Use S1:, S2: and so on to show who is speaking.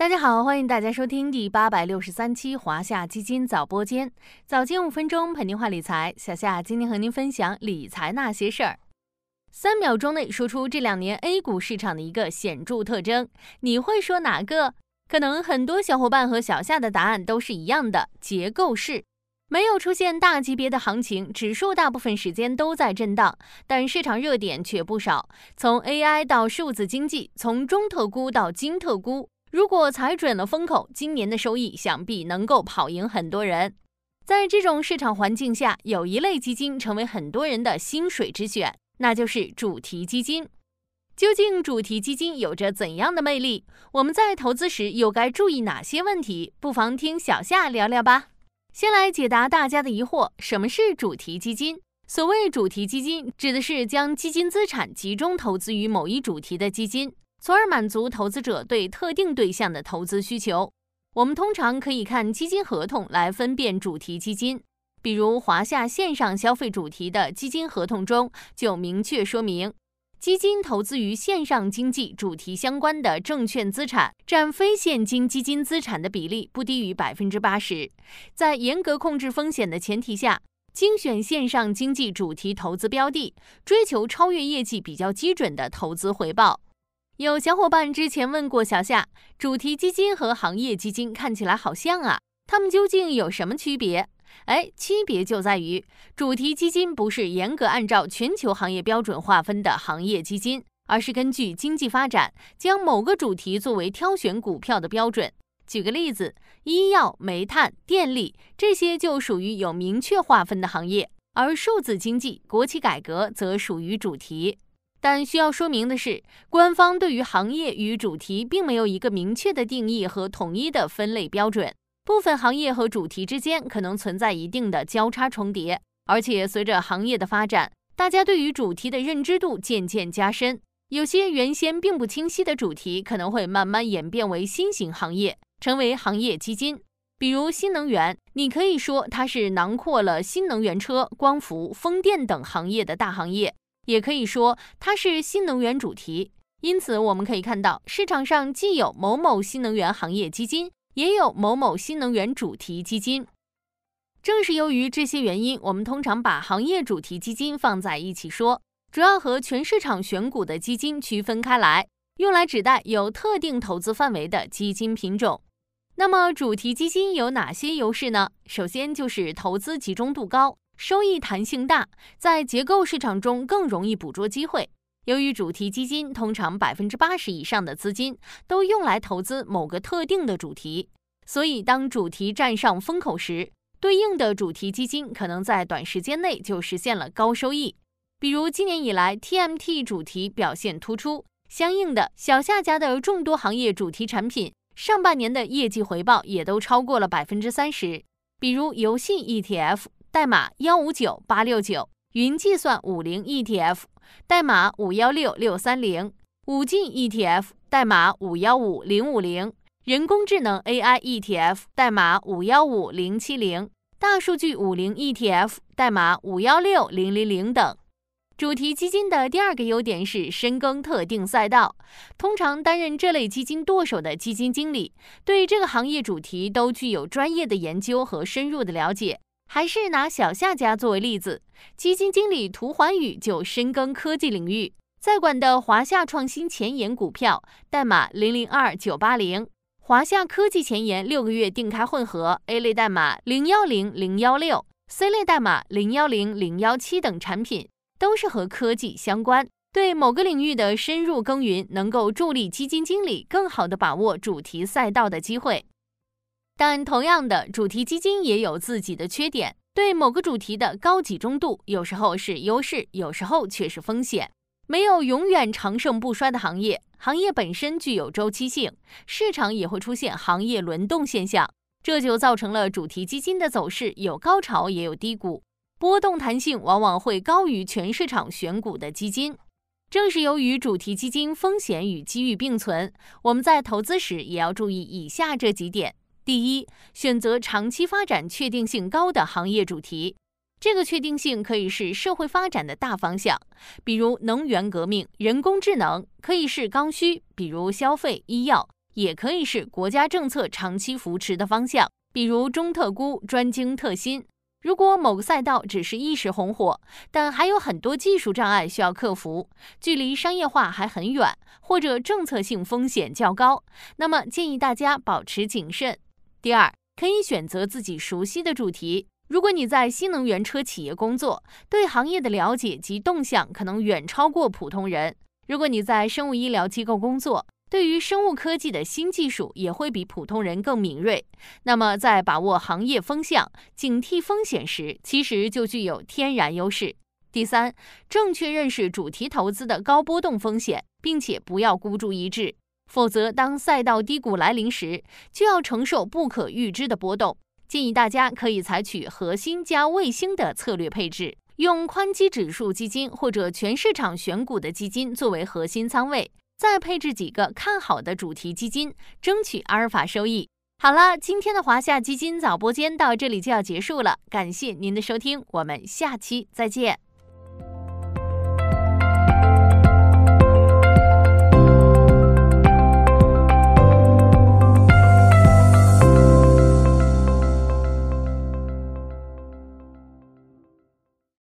S1: 大家好，欢迎大家收听第八百六十三期华夏基金早播间，早间五分钟陪您话理财。小夏今天和您分享理财那些事儿，三秒钟内说出这两年 A 股市场的一个显著特征，你会说哪个？可能很多小伙伴和小夏的答案都是一样的，结构式，没有出现大级别的行情，指数大部分时间都在震荡，但市场热点却不少，从 AI 到数字经济，从中特估到金特估。如果踩准了风口，今年的收益想必能够跑赢很多人。在这种市场环境下，有一类基金成为很多人的心水之选，那就是主题基金。究竟主题基金有着怎样的魅力？我们在投资时又该注意哪些问题？不妨听小夏聊聊吧。先来解答大家的疑惑：什么是主题基金？所谓主题基金，指的是将基金资产集中投资于某一主题的基金。从而满足投资者对特定对象的投资需求。我们通常可以看基金合同来分辨主题基金，比如华夏线上消费主题的基金合同中就明确说明，基金投资于线上经济主题相关的证券资产占非现金基金资产的比例不低于百分之八十。在严格控制风险的前提下，精选线上经济主题投资标的，追求超越业绩比较基准的投资回报。有小伙伴之前问过小夏，主题基金和行业基金看起来好像啊，它们究竟有什么区别？哎，区别就在于，主题基金不是严格按照全球行业标准划分的行业基金，而是根据经济发展，将某个主题作为挑选股票的标准。举个例子，医药、煤炭、电力这些就属于有明确划分的行业，而数字经济、国企改革则属于主题。但需要说明的是，官方对于行业与主题并没有一个明确的定义和统一的分类标准，部分行业和主题之间可能存在一定的交叉重叠，而且随着行业的发展，大家对于主题的认知度渐渐加深，有些原先并不清晰的主题可能会慢慢演变为新型行业，成为行业基金。比如新能源，你可以说它是囊括了新能源车、光伏、风电等行业的大行业。也可以说它是新能源主题，因此我们可以看到市场上既有某某新能源行业基金，也有某某新能源主题基金。正是由于这些原因，我们通常把行业主题基金放在一起说，主要和全市场选股的基金区分开来，用来指代有特定投资范围的基金品种。那么主题基金有哪些优势呢？首先就是投资集中度高。收益弹性大，在结构市场中更容易捕捉机会。由于主题基金通常百分之八十以上的资金都用来投资某个特定的主题，所以当主题站上风口时，对应的主题基金可能在短时间内就实现了高收益。比如今年以来，TMT 主题表现突出，相应的小夏家的众多行业主题产品上半年的业绩回报也都超过了百分之三十。比如游戏 ETF。代码幺五九八六九，云计算五零 ETF，代码五幺六六三零，五 G ETF，代码五幺五零五零，人工智能 AI ETF，代码五幺五零七零，大数据五零 ETF，代码五幺六零零零等。主题基金的第二个优点是深耕特定赛道，通常担任这类基金舵手的基金经理，对这个行业主题都具有专业的研究和深入的了解。还是拿小夏家作为例子，基金经理涂环宇就深耕科技领域，在管的华夏创新前沿股票，代码零零二九八零；华夏科技前沿六个月定开混合 A 类代码零幺零零幺六，C 类代码零幺零零幺七等产品，都是和科技相关。对某个领域的深入耕耘，能够助力基金经理更好地把握主题赛道的机会。但同样的，主题基金也有自己的缺点。对某个主题的高集中度，有时候是优势，有时候却是风险。没有永远长盛不衰的行业，行业本身具有周期性，市场也会出现行业轮动现象，这就造成了主题基金的走势有高潮也有低谷，波动弹性往往会高于全市场选股的基金。正是由于主题基金风险与机遇并存，我们在投资时也要注意以下这几点。第一，选择长期发展确定性高的行业主题。这个确定性可以是社会发展的大方向，比如能源革命、人工智能；可以是刚需，比如消费、医药；也可以是国家政策长期扶持的方向，比如中特估、专精特新。如果某个赛道只是一时红火，但还有很多技术障碍需要克服，距离商业化还很远，或者政策性风险较高，那么建议大家保持谨慎。第二，可以选择自己熟悉的主题。如果你在新能源车企业工作，对行业的了解及动向可能远超过普通人；如果你在生物医疗机构工作，对于生物科技的新技术也会比普通人更敏锐，那么在把握行业风向、警惕风险时，其实就具有天然优势。第三，正确认识主题投资的高波动风险，并且不要孤注一掷，否则当赛道低谷来临时，就要承受不可预知的波动。建议大家可以采取核心加卫星的策略配置，用宽基指数基金或者全市场选股的基金作为核心仓位。再配置几个看好的主题基金，争取阿尔法收益。好了，今天的华夏基金早播间到这里就要结束了，感谢您的收听，我们下期再见。